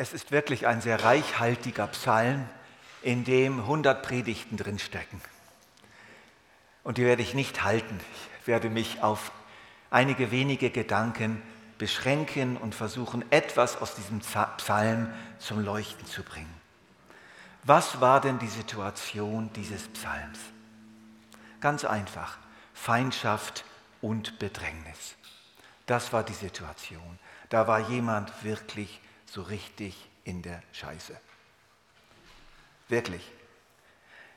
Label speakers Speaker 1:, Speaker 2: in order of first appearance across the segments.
Speaker 1: Es ist wirklich ein sehr reichhaltiger Psalm, in dem 100 Predigten drinstecken. Und die werde ich nicht halten. Ich werde mich auf einige wenige Gedanken beschränken und versuchen, etwas aus diesem Psalm zum Leuchten zu bringen. Was war denn die Situation dieses Psalms? Ganz einfach, Feindschaft und Bedrängnis. Das war die Situation. Da war jemand wirklich so richtig in der Scheiße. Wirklich.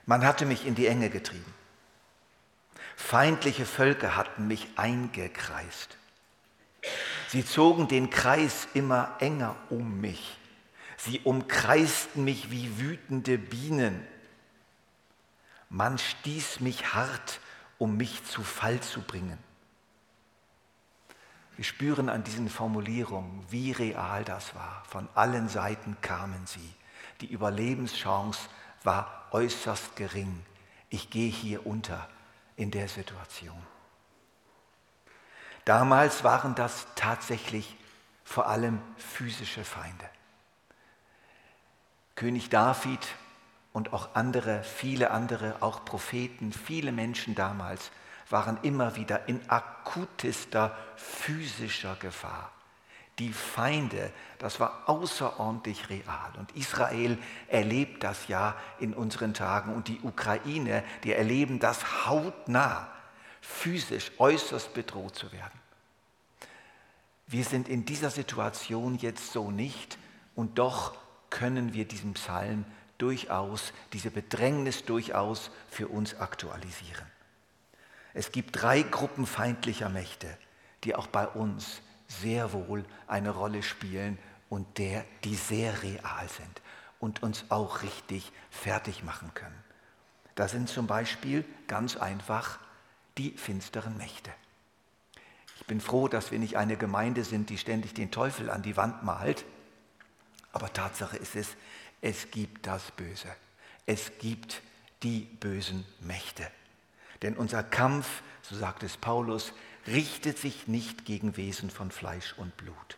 Speaker 1: Man hatte mich in die Enge getrieben. Feindliche Völker hatten mich eingekreist. Sie zogen den Kreis immer enger um mich. Sie umkreisten mich wie wütende Bienen. Man stieß mich hart, um mich zu Fall zu bringen. Wir spüren an diesen Formulierungen, wie real das war. Von allen Seiten kamen sie. Die Überlebenschance war äußerst gering. Ich gehe hier unter in der Situation. Damals waren das tatsächlich vor allem physische Feinde. König David und auch andere, viele andere, auch Propheten, viele Menschen damals waren immer wieder in akutester physischer Gefahr. Die Feinde, das war außerordentlich real. Und Israel erlebt das ja in unseren Tagen und die Ukraine, die erleben das hautnah, physisch äußerst bedroht zu werden. Wir sind in dieser Situation jetzt so nicht und doch können wir diesen Psalm durchaus, diese Bedrängnis durchaus für uns aktualisieren. Es gibt drei Gruppen feindlicher Mächte, die auch bei uns sehr wohl eine Rolle spielen und der, die sehr real sind und uns auch richtig fertig machen können. Das sind zum Beispiel ganz einfach die finsteren Mächte. Ich bin froh, dass wir nicht eine Gemeinde sind, die ständig den Teufel an die Wand malt. Aber Tatsache ist es, es gibt das Böse. Es gibt die bösen Mächte. Denn unser Kampf, so sagt es Paulus, richtet sich nicht gegen Wesen von Fleisch und Blut.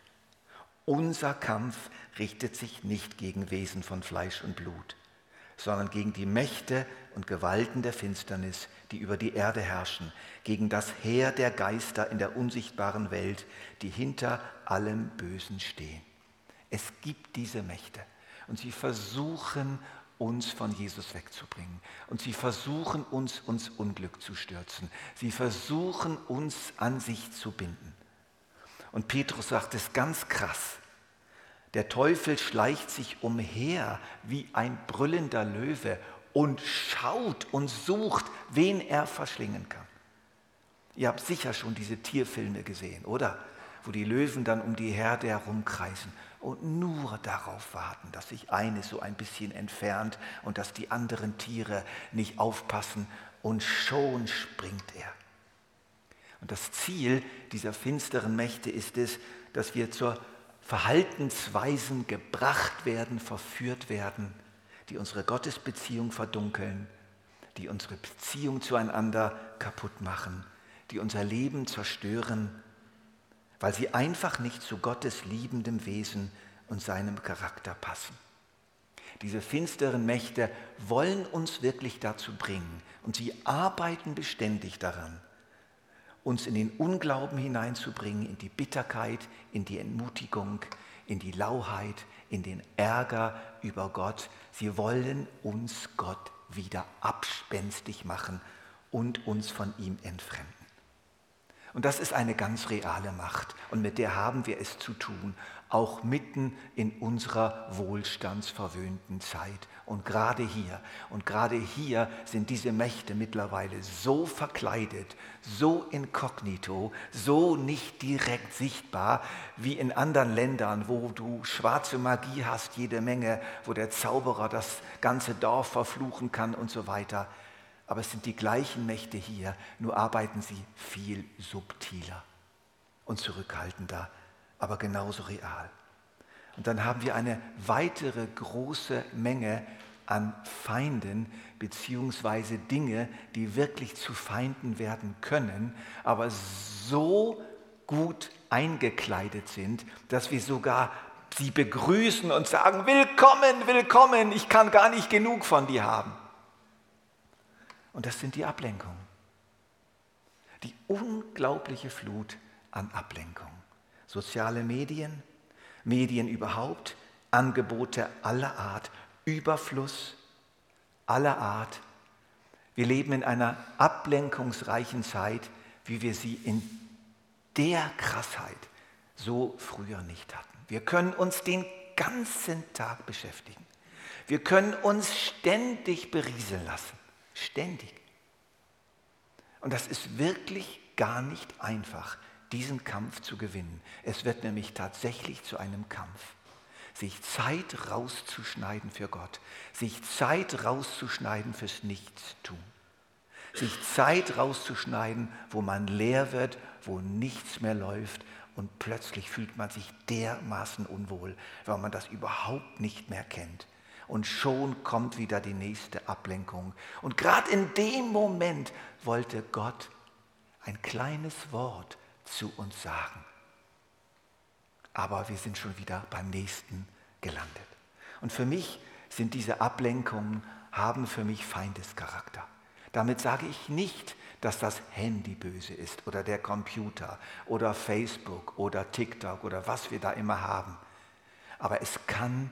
Speaker 1: Unser Kampf richtet sich nicht gegen Wesen von Fleisch und Blut, sondern gegen die Mächte und Gewalten der Finsternis, die über die Erde herrschen, gegen das Heer der Geister in der unsichtbaren Welt, die hinter allem Bösen stehen. Es gibt diese Mächte und sie versuchen uns von Jesus wegzubringen. Und sie versuchen uns, uns Unglück zu stürzen. Sie versuchen uns an sich zu binden. Und Petrus sagt es ganz krass. Der Teufel schleicht sich umher wie ein brüllender Löwe und schaut und sucht, wen er verschlingen kann. Ihr habt sicher schon diese Tierfilme gesehen, oder? Wo die Löwen dann um die Herde herumkreisen und nur darauf warten, dass sich eine so ein bisschen entfernt und dass die anderen Tiere nicht aufpassen und schon springt er. Und das Ziel dieser finsteren Mächte ist es, dass wir zur Verhaltensweisen gebracht werden, verführt werden, die unsere Gottesbeziehung verdunkeln, die unsere Beziehung zueinander kaputt machen, die unser Leben zerstören, weil sie einfach nicht zu Gottes liebendem Wesen und seinem Charakter passen. Diese finsteren Mächte wollen uns wirklich dazu bringen und sie arbeiten beständig daran, uns in den Unglauben hineinzubringen, in die Bitterkeit, in die Entmutigung, in die Lauheit, in den Ärger über Gott. Sie wollen uns Gott wieder abspenstig machen und uns von ihm entfremden. Und das ist eine ganz reale Macht und mit der haben wir es zu tun auch mitten in unserer wohlstandsverwöhnten Zeit. Und gerade hier, und gerade hier sind diese Mächte mittlerweile so verkleidet, so inkognito, so nicht direkt sichtbar wie in anderen Ländern, wo du schwarze Magie hast, jede Menge, wo der Zauberer das ganze Dorf verfluchen kann und so weiter. Aber es sind die gleichen Mächte hier, nur arbeiten sie viel subtiler und zurückhaltender aber genauso real. Und dann haben wir eine weitere große Menge an Feinden beziehungsweise Dinge, die wirklich zu Feinden werden können, aber so gut eingekleidet sind, dass wir sogar sie begrüßen und sagen, willkommen, willkommen, ich kann gar nicht genug von dir haben. Und das sind die Ablenkungen. Die unglaubliche Flut an Ablenkung. Soziale Medien, Medien überhaupt, Angebote aller Art, Überfluss aller Art. Wir leben in einer ablenkungsreichen Zeit, wie wir sie in der Krassheit so früher nicht hatten. Wir können uns den ganzen Tag beschäftigen. Wir können uns ständig berieseln lassen. Ständig. Und das ist wirklich gar nicht einfach, diesen Kampf zu gewinnen. Es wird nämlich tatsächlich zu einem Kampf. Sich Zeit rauszuschneiden für Gott, sich Zeit rauszuschneiden fürs Nichtstun, sich Zeit rauszuschneiden, wo man leer wird, wo nichts mehr läuft und plötzlich fühlt man sich dermaßen unwohl, weil man das überhaupt nicht mehr kennt. Und schon kommt wieder die nächste Ablenkung. Und gerade in dem Moment wollte Gott ein kleines Wort zu uns sagen. Aber wir sind schon wieder beim nächsten gelandet. Und für mich sind diese Ablenkungen, haben für mich Feindescharakter. Damit sage ich nicht, dass das Handy böse ist oder der Computer oder Facebook oder TikTok oder was wir da immer haben. Aber es kann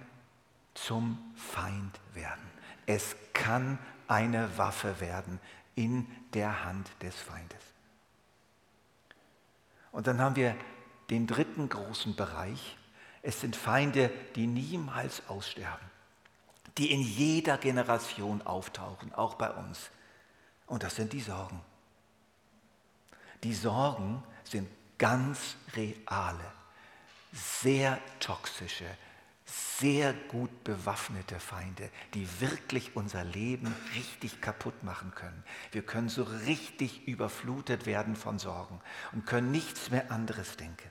Speaker 1: zum Feind werden. Es kann eine Waffe werden in der Hand des Feindes. Und dann haben wir den dritten großen Bereich. Es sind Feinde, die niemals aussterben, die in jeder Generation auftauchen, auch bei uns. Und das sind die Sorgen. Die Sorgen sind ganz reale, sehr toxische, sehr gut bewaffnete Feinde, die wirklich unser Leben richtig kaputt machen können. Wir können so richtig überflutet werden von Sorgen und können nichts mehr anderes denken.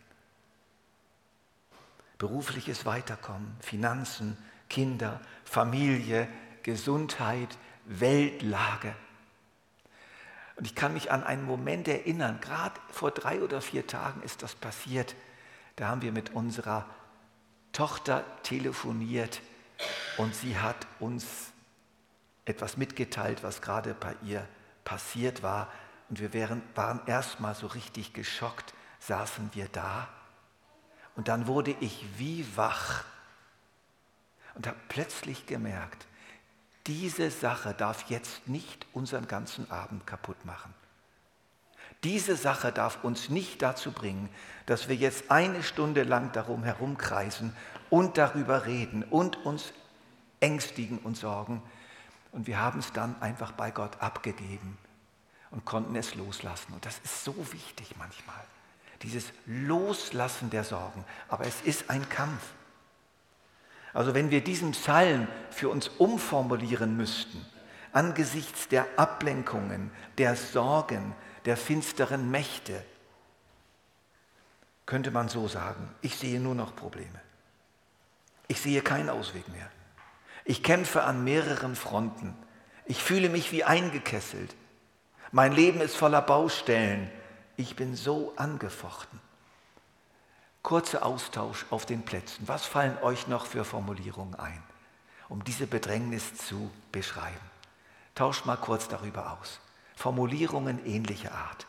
Speaker 1: Berufliches Weiterkommen, Finanzen, Kinder, Familie, Gesundheit, Weltlage – und ich kann mich an einen Moment erinnern, gerade vor drei oder vier Tagen ist das passiert. Da haben wir mit unserer Tochter telefoniert und sie hat uns etwas mitgeteilt, was gerade bei ihr passiert war. Und wir waren, waren erstmal so richtig geschockt, saßen wir da. Und dann wurde ich wie wach und habe plötzlich gemerkt, diese Sache darf jetzt nicht unseren ganzen Abend kaputt machen. Diese Sache darf uns nicht dazu bringen, dass wir jetzt eine Stunde lang darum herumkreisen und darüber reden und uns ängstigen und sorgen. Und wir haben es dann einfach bei Gott abgegeben und konnten es loslassen. Und das ist so wichtig manchmal, dieses Loslassen der Sorgen. Aber es ist ein Kampf. Also wenn wir diesen Psalm für uns umformulieren müssten, angesichts der Ablenkungen, der Sorgen, der finsteren Mächte, könnte man so sagen, ich sehe nur noch Probleme. Ich sehe keinen Ausweg mehr. Ich kämpfe an mehreren Fronten. Ich fühle mich wie eingekesselt. Mein Leben ist voller Baustellen. Ich bin so angefochten. Kurzer Austausch auf den Plätzen. Was fallen euch noch für Formulierungen ein, um diese Bedrängnis zu beschreiben? Tauscht mal kurz darüber aus. Formulierungen ähnlicher Art.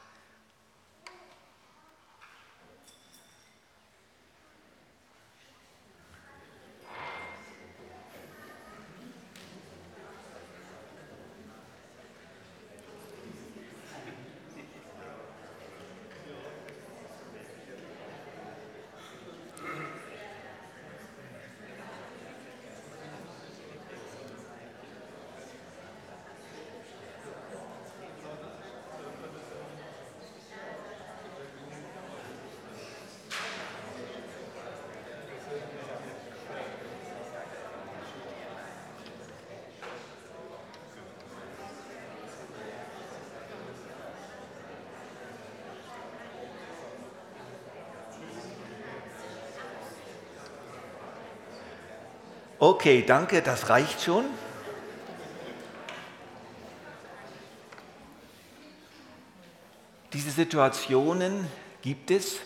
Speaker 1: Okay, danke, das reicht schon. Diese Situationen gibt es,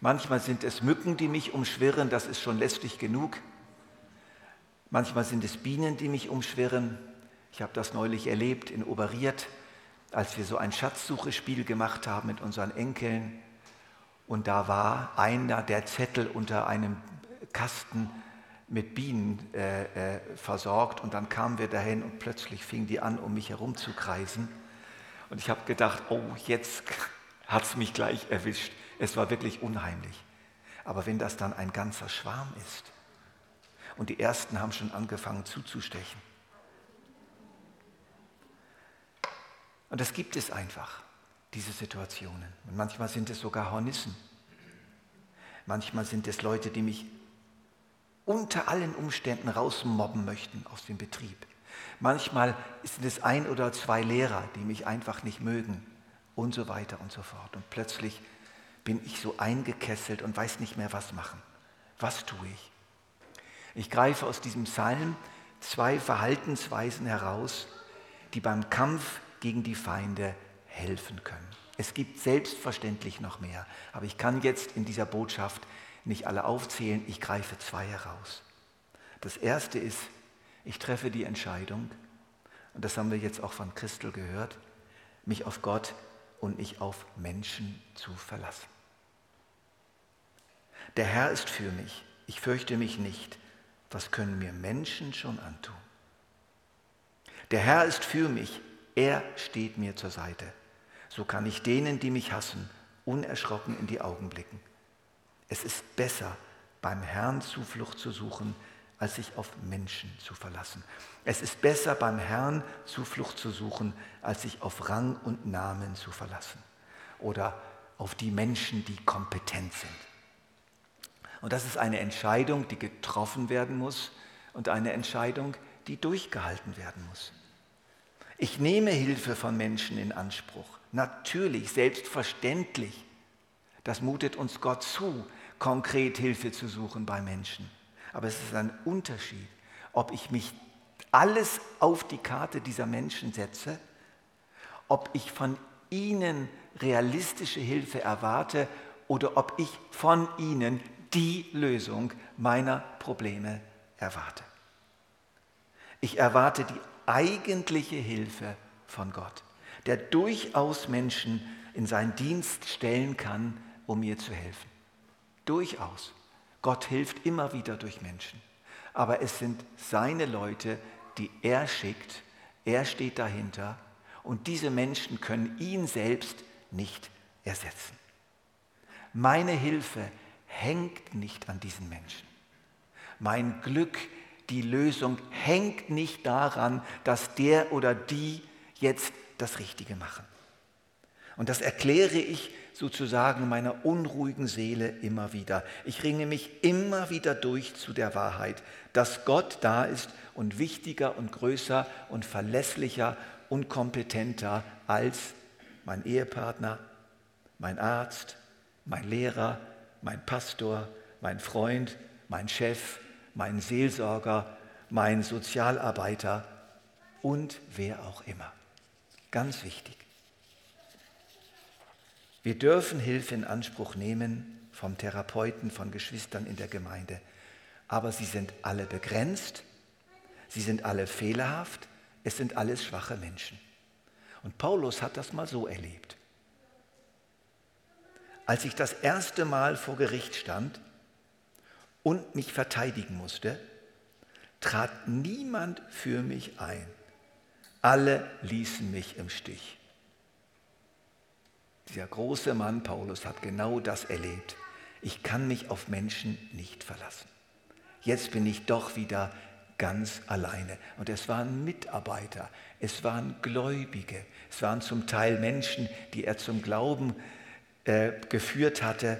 Speaker 1: Manchmal sind es Mücken, die mich umschwirren, das ist schon lästig genug. Manchmal sind es Bienen, die mich umschwirren. Ich habe das neulich erlebt in Oberiert, als wir so ein Schatzsuchespiel gemacht haben mit unseren Enkeln. Und da war einer der Zettel unter einem Kasten mit Bienen äh, äh, versorgt. Und dann kamen wir dahin und plötzlich fingen die an, um mich herum zu kreisen. Und ich habe gedacht, oh, jetzt hat es mich gleich erwischt. Es war wirklich unheimlich. Aber wenn das dann ein ganzer Schwarm ist und die ersten haben schon angefangen zuzustechen. Und das gibt es einfach, diese Situationen. Und manchmal sind es sogar Hornissen. Manchmal sind es Leute, die mich unter allen Umständen rausmobben möchten aus dem Betrieb. Manchmal sind es ein oder zwei Lehrer, die mich einfach nicht mögen und so weiter und so fort. Und plötzlich bin ich so eingekesselt und weiß nicht mehr, was machen. Was tue ich? Ich greife aus diesem Psalm zwei Verhaltensweisen heraus, die beim Kampf gegen die Feinde helfen können. Es gibt selbstverständlich noch mehr, aber ich kann jetzt in dieser Botschaft nicht alle aufzählen, ich greife zwei heraus. Das erste ist, ich treffe die Entscheidung, und das haben wir jetzt auch von Christel gehört, mich auf Gott und nicht auf Menschen zu verlassen. Der Herr ist für mich, ich fürchte mich nicht. Was können mir Menschen schon antun? Der Herr ist für mich, er steht mir zur Seite. So kann ich denen, die mich hassen, unerschrocken in die Augen blicken. Es ist besser, beim Herrn Zuflucht zu suchen, als sich auf Menschen zu verlassen. Es ist besser, beim Herrn Zuflucht zu suchen, als sich auf Rang und Namen zu verlassen oder auf die Menschen, die kompetent sind. Und das ist eine Entscheidung, die getroffen werden muss und eine Entscheidung, die durchgehalten werden muss. Ich nehme Hilfe von Menschen in Anspruch. Natürlich, selbstverständlich. Das mutet uns Gott zu, konkret Hilfe zu suchen bei Menschen. Aber es ist ein Unterschied, ob ich mich alles auf die Karte dieser Menschen setze, ob ich von ihnen realistische Hilfe erwarte oder ob ich von ihnen die Lösung meiner Probleme erwarte. Ich erwarte die eigentliche Hilfe von Gott, der durchaus Menschen in seinen Dienst stellen kann, um mir zu helfen. Durchaus. Gott hilft immer wieder durch Menschen. Aber es sind seine Leute, die er schickt. Er steht dahinter. Und diese Menschen können ihn selbst nicht ersetzen. Meine Hilfe hängt nicht an diesen Menschen. Mein Glück, die Lösung hängt nicht daran, dass der oder die jetzt das Richtige machen. Und das erkläre ich sozusagen meiner unruhigen Seele immer wieder. Ich ringe mich immer wieder durch zu der Wahrheit, dass Gott da ist und wichtiger und größer und verlässlicher und kompetenter als mein Ehepartner, mein Arzt, mein Lehrer, mein Pastor, mein Freund, mein Chef, mein Seelsorger, mein Sozialarbeiter und wer auch immer. Ganz wichtig. Wir dürfen Hilfe in Anspruch nehmen vom Therapeuten, von Geschwistern in der Gemeinde, aber sie sind alle begrenzt, sie sind alle fehlerhaft, es sind alles schwache Menschen. Und Paulus hat das mal so erlebt. Als ich das erste Mal vor Gericht stand und mich verteidigen musste, trat niemand für mich ein. Alle ließen mich im Stich. Dieser große Mann Paulus hat genau das erlebt. Ich kann mich auf Menschen nicht verlassen. Jetzt bin ich doch wieder ganz alleine. Und es waren Mitarbeiter, es waren Gläubige, es waren zum Teil Menschen, die er zum Glauben äh, geführt hatte.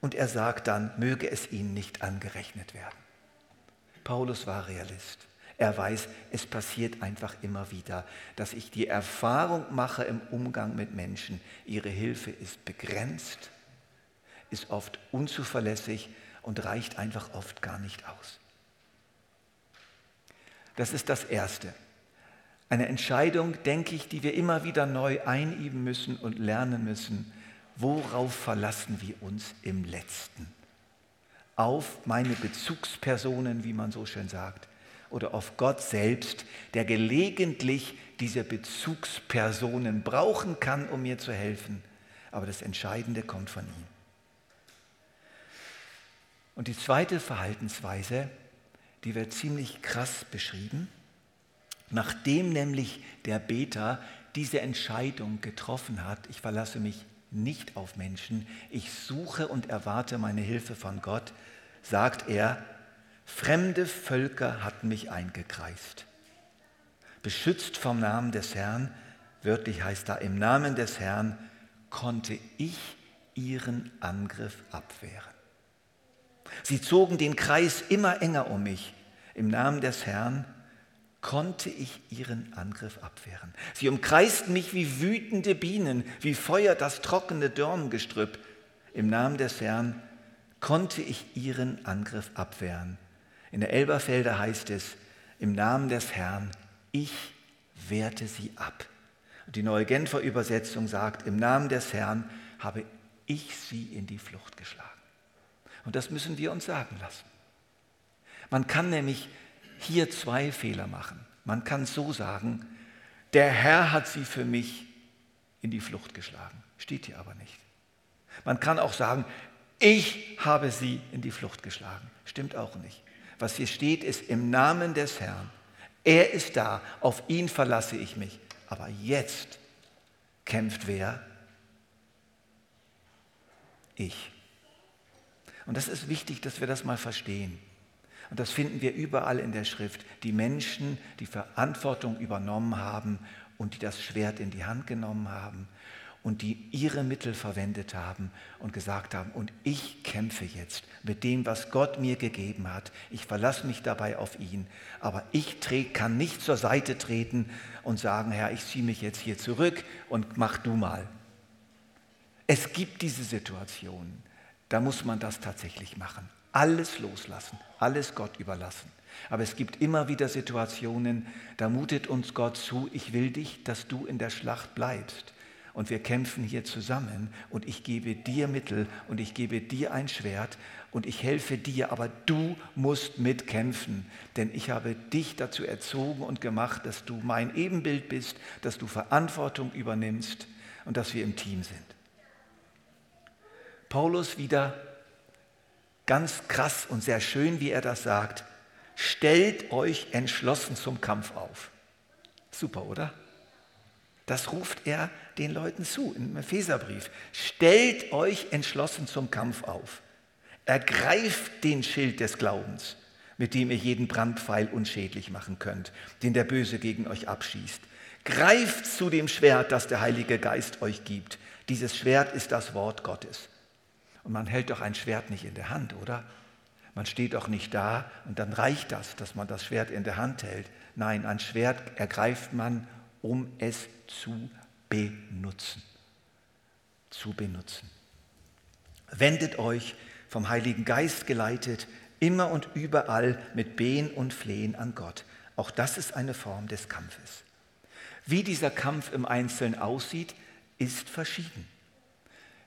Speaker 1: Und er sagt dann, möge es ihnen nicht angerechnet werden. Paulus war Realist. Er weiß, es passiert einfach immer wieder, dass ich die Erfahrung mache im Umgang mit Menschen, ihre Hilfe ist begrenzt, ist oft unzuverlässig und reicht einfach oft gar nicht aus. Das ist das Erste. Eine Entscheidung, denke ich, die wir immer wieder neu einüben müssen und lernen müssen worauf verlassen wir uns im letzten? Auf meine Bezugspersonen, wie man so schön sagt, oder auf Gott selbst, der gelegentlich diese Bezugspersonen brauchen kann, um mir zu helfen. Aber das Entscheidende kommt von ihm. Und die zweite Verhaltensweise, die wird ziemlich krass beschrieben. Nachdem nämlich der Beter diese Entscheidung getroffen hat, ich verlasse mich nicht auf Menschen, ich suche und erwarte meine Hilfe von Gott, sagt er, fremde Völker hatten mich eingekreist. Beschützt vom Namen des Herrn, wörtlich heißt da, im Namen des Herrn konnte ich ihren Angriff abwehren. Sie zogen den Kreis immer enger um mich. Im Namen des Herrn konnte ich ihren Angriff abwehren. Sie umkreisten mich wie wütende Bienen, wie Feuer das trockene Dorngestrüpp. Im Namen des Herrn konnte ich ihren Angriff abwehren. In der Elberfelder heißt es, im Namen des Herrn, ich wehrte sie ab. Die neue Genfer Übersetzung sagt, im Namen des Herrn habe ich sie in die Flucht geschlagen. Und das müssen wir uns sagen lassen. Man kann nämlich hier zwei Fehler machen. Man kann so sagen, der Herr hat sie für mich in die Flucht geschlagen. Steht hier aber nicht. Man kann auch sagen, ich habe sie in die Flucht geschlagen. Stimmt auch nicht. Was hier steht, ist im Namen des Herrn. Er ist da, auf ihn verlasse ich mich. Aber jetzt kämpft wer? Ich. Und das ist wichtig, dass wir das mal verstehen. Und das finden wir überall in der Schrift. Die Menschen, die Verantwortung übernommen haben und die das Schwert in die Hand genommen haben und die ihre Mittel verwendet haben und gesagt haben, und ich kämpfe jetzt mit dem, was Gott mir gegeben hat. Ich verlasse mich dabei auf ihn, aber ich kann nicht zur Seite treten und sagen, Herr, ich ziehe mich jetzt hier zurück und mach du mal. Es gibt diese Situation, da muss man das tatsächlich machen. Alles loslassen, alles Gott überlassen. Aber es gibt immer wieder Situationen, da mutet uns Gott zu, ich will dich, dass du in der Schlacht bleibst und wir kämpfen hier zusammen und ich gebe dir Mittel und ich gebe dir ein Schwert und ich helfe dir, aber du musst mitkämpfen, denn ich habe dich dazu erzogen und gemacht, dass du mein Ebenbild bist, dass du Verantwortung übernimmst und dass wir im Team sind. Paulus wieder ganz krass und sehr schön, wie er das sagt, stellt euch entschlossen zum Kampf auf. Super, oder? Das ruft er den Leuten zu im Epheserbrief. Stellt euch entschlossen zum Kampf auf. Ergreift den Schild des Glaubens, mit dem ihr jeden Brandpfeil unschädlich machen könnt, den der Böse gegen euch abschießt. Greift zu dem Schwert, das der Heilige Geist euch gibt. Dieses Schwert ist das Wort Gottes. Und man hält doch ein Schwert nicht in der Hand, oder? Man steht doch nicht da und dann reicht das, dass man das Schwert in der Hand hält. Nein, ein Schwert ergreift man um es zu benutzen. Zu benutzen. Wendet euch vom Heiligen Geist geleitet immer und überall mit Behen und Flehen an Gott. Auch das ist eine Form des Kampfes. Wie dieser Kampf im Einzelnen aussieht, ist verschieden.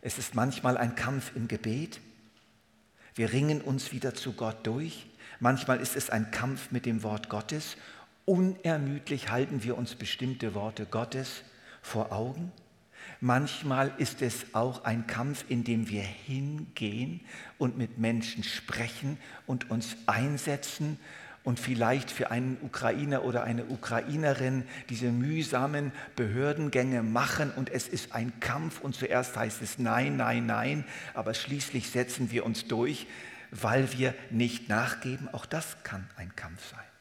Speaker 1: Es ist manchmal ein Kampf im Gebet. Wir ringen uns wieder zu Gott durch. Manchmal ist es ein Kampf mit dem Wort Gottes Unermüdlich halten wir uns bestimmte Worte Gottes vor Augen. Manchmal ist es auch ein Kampf, in dem wir hingehen und mit Menschen sprechen und uns einsetzen und vielleicht für einen Ukrainer oder eine Ukrainerin diese mühsamen Behördengänge machen und es ist ein Kampf und zuerst heißt es nein, nein, nein, aber schließlich setzen wir uns durch, weil wir nicht nachgeben. Auch das kann ein Kampf sein.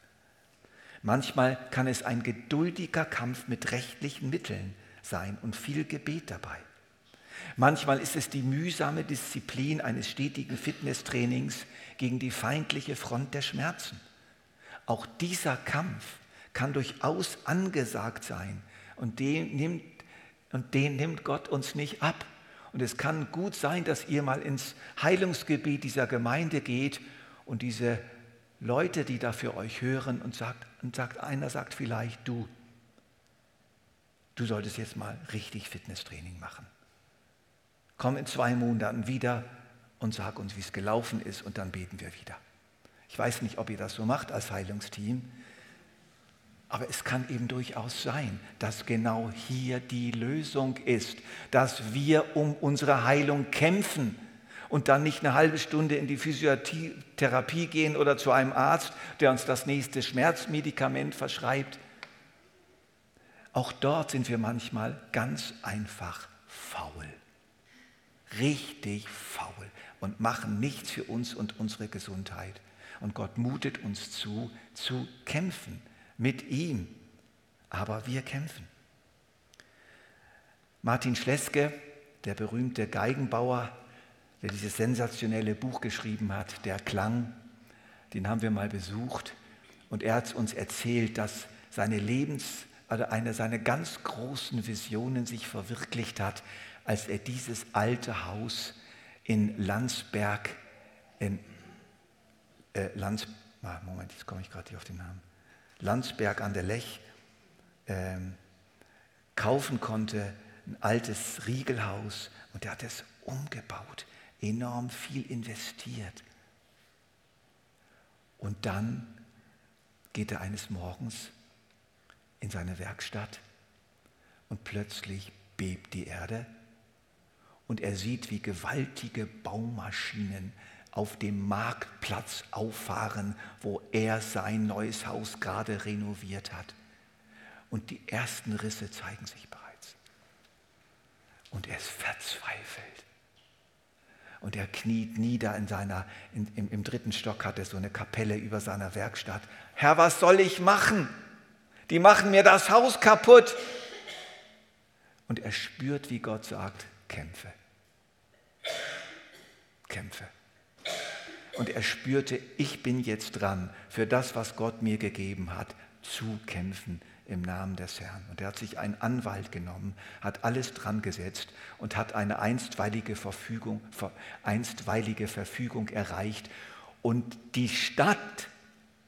Speaker 1: Manchmal kann es ein geduldiger Kampf mit rechtlichen Mitteln sein und viel Gebet dabei. Manchmal ist es die mühsame Disziplin eines stetigen Fitnesstrainings gegen die feindliche Front der Schmerzen. Auch dieser Kampf kann durchaus angesagt sein und den nimmt, und den nimmt Gott uns nicht ab. Und es kann gut sein, dass ihr mal ins Heilungsgebiet dieser Gemeinde geht und diese Leute, die da für euch hören und sagt, und sagt, einer sagt vielleicht, du, du solltest jetzt mal richtig Fitnesstraining machen. Komm in zwei Monaten wieder und sag uns, wie es gelaufen ist und dann beten wir wieder. Ich weiß nicht, ob ihr das so macht als Heilungsteam, aber es kann eben durchaus sein, dass genau hier die Lösung ist, dass wir um unsere Heilung kämpfen und dann nicht eine halbe Stunde in die Physiotherapie gehen oder zu einem Arzt, der uns das nächste Schmerzmedikament verschreibt. Auch dort sind wir manchmal ganz einfach faul. Richtig faul und machen nichts für uns und unsere Gesundheit. Und Gott mutet uns zu, zu kämpfen mit ihm. Aber wir kämpfen. Martin Schleske, der berühmte Geigenbauer, der dieses sensationelle Buch geschrieben hat, Der Klang, den haben wir mal besucht. Und er hat uns erzählt, dass seine Lebens, also eine seiner ganz großen Visionen sich verwirklicht hat, als er dieses alte Haus in Landsberg, in äh, Lands, ah, Moment, jetzt komme ich gerade hier auf den Namen, Landsberg an der Lech ähm, kaufen konnte, ein altes Riegelhaus und er hat es umgebaut enorm viel investiert. Und dann geht er eines Morgens in seine Werkstatt und plötzlich bebt die Erde und er sieht, wie gewaltige Baumaschinen auf dem Marktplatz auffahren, wo er sein neues Haus gerade renoviert hat. Und die ersten Risse zeigen sich bereits. Und er ist verzweifelt. Und er kniet nieder in seiner, in, im, im dritten Stock hat er so eine Kapelle über seiner Werkstatt. Herr, was soll ich machen? Die machen mir das Haus kaputt. Und er spürt, wie Gott sagt, kämpfe. Kämpfe. Und er spürte, ich bin jetzt dran, für das, was Gott mir gegeben hat, zu kämpfen im Namen des Herrn. Und er hat sich einen Anwalt genommen, hat alles dran gesetzt und hat eine einstweilige Verfügung, einstweilige Verfügung erreicht. Und die Stadt,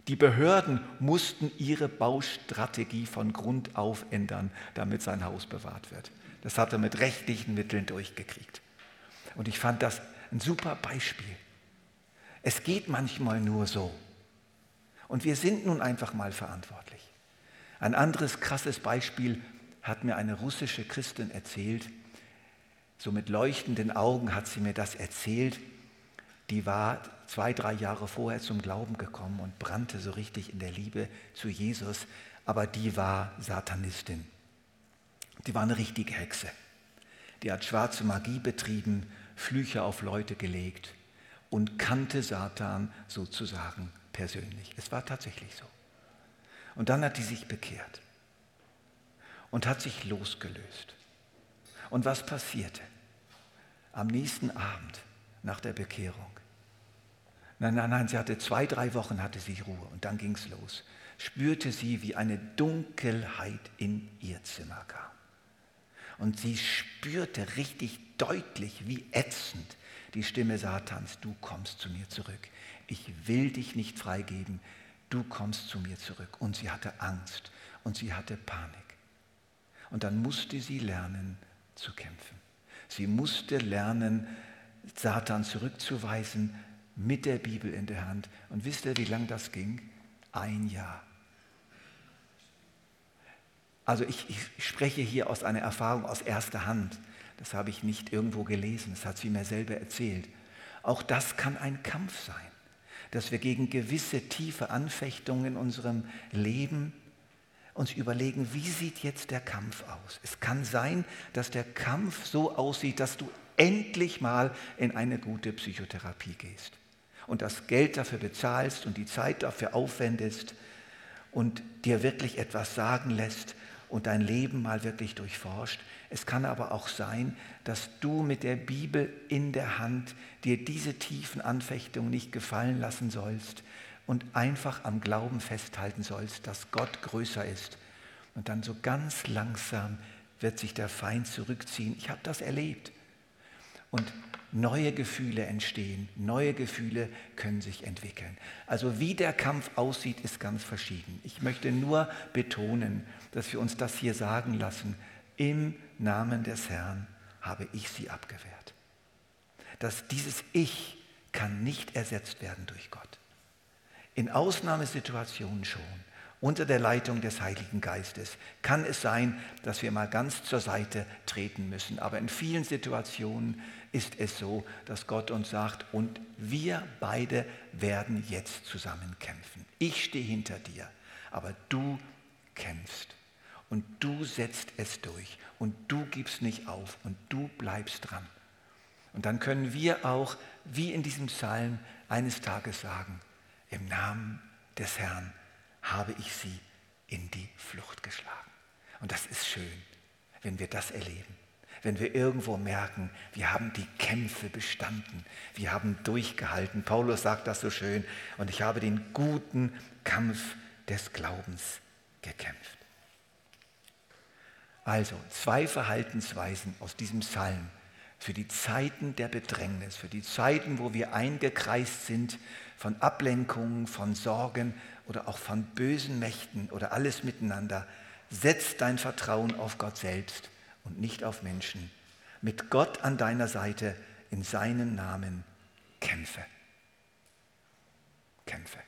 Speaker 1: die Behörden mussten ihre Baustrategie von Grund auf ändern, damit sein Haus bewahrt wird. Das hat er mit rechtlichen Mitteln durchgekriegt. Und ich fand das ein super Beispiel. Es geht manchmal nur so. Und wir sind nun einfach mal verantwortlich. Ein anderes krasses Beispiel hat mir eine russische Christin erzählt. So mit leuchtenden Augen hat sie mir das erzählt. Die war zwei, drei Jahre vorher zum Glauben gekommen und brannte so richtig in der Liebe zu Jesus, aber die war Satanistin. Die war eine richtige Hexe. Die hat schwarze Magie betrieben, Flüche auf Leute gelegt und kannte Satan sozusagen persönlich. Es war tatsächlich so. Und dann hat die sich bekehrt und hat sich losgelöst. Und was passierte? Am nächsten Abend nach der Bekehrung. Nein, nein, nein, sie hatte zwei, drei Wochen hatte sie Ruhe und dann ging es los. Spürte sie, wie eine Dunkelheit in ihr Zimmer kam. Und sie spürte richtig deutlich, wie ätzend die Stimme Satans, du kommst zu mir zurück. Ich will dich nicht freigeben, du kommst zu mir zurück. Und sie hatte Angst und sie hatte Panik. Und dann musste sie lernen zu kämpfen. Sie musste lernen, Satan zurückzuweisen mit der Bibel in der Hand. Und wisst ihr, wie lang das ging? Ein Jahr. Also ich, ich, spreche hier aus einer Erfahrung aus erster Hand. Das habe ich nicht irgendwo gelesen, das hat sie mir selber erzählt. Auch das kann ein Kampf sein dass wir gegen gewisse tiefe Anfechtungen in unserem Leben uns überlegen, wie sieht jetzt der Kampf aus? Es kann sein, dass der Kampf so aussieht, dass du endlich mal in eine gute Psychotherapie gehst und das Geld dafür bezahlst und die Zeit dafür aufwendest und dir wirklich etwas sagen lässt und dein Leben mal wirklich durchforscht. Es kann aber auch sein, dass du mit der Bibel in der Hand dir diese tiefen Anfechtungen nicht gefallen lassen sollst und einfach am Glauben festhalten sollst, dass Gott größer ist. Und dann so ganz langsam wird sich der Feind zurückziehen. Ich habe das erlebt. Und neue Gefühle entstehen, neue Gefühle können sich entwickeln. Also wie der Kampf aussieht, ist ganz verschieden. Ich möchte nur betonen, dass wir uns das hier sagen lassen. Im Namen des Herrn habe ich sie abgewehrt. dass dieses Ich kann nicht ersetzt werden durch Gott. In Ausnahmesituationen schon, unter der Leitung des Heiligen Geistes, kann es sein, dass wir mal ganz zur Seite treten müssen. Aber in vielen Situationen ist es so, dass Gott uns sagt, und wir beide werden jetzt zusammen kämpfen. Ich stehe hinter dir, aber du kämpfst und du setzt es durch und du gibst nicht auf und du bleibst dran. Und dann können wir auch, wie in diesem Psalm, eines Tages sagen, im Namen des Herrn habe ich sie in die Flucht geschlagen. Und das ist schön, wenn wir das erleben. Wenn wir irgendwo merken, wir haben die Kämpfe bestanden, wir haben durchgehalten. Paulus sagt das so schön, und ich habe den guten Kampf des Glaubens gekämpft. Also zwei Verhaltensweisen aus diesem Psalm für die Zeiten der Bedrängnis, für die Zeiten, wo wir eingekreist sind von Ablenkungen, von Sorgen oder auch von bösen Mächten oder alles miteinander. Setz dein Vertrauen auf Gott selbst und nicht auf Menschen. Mit Gott an deiner Seite in seinem Namen kämpfe. Kämpfe.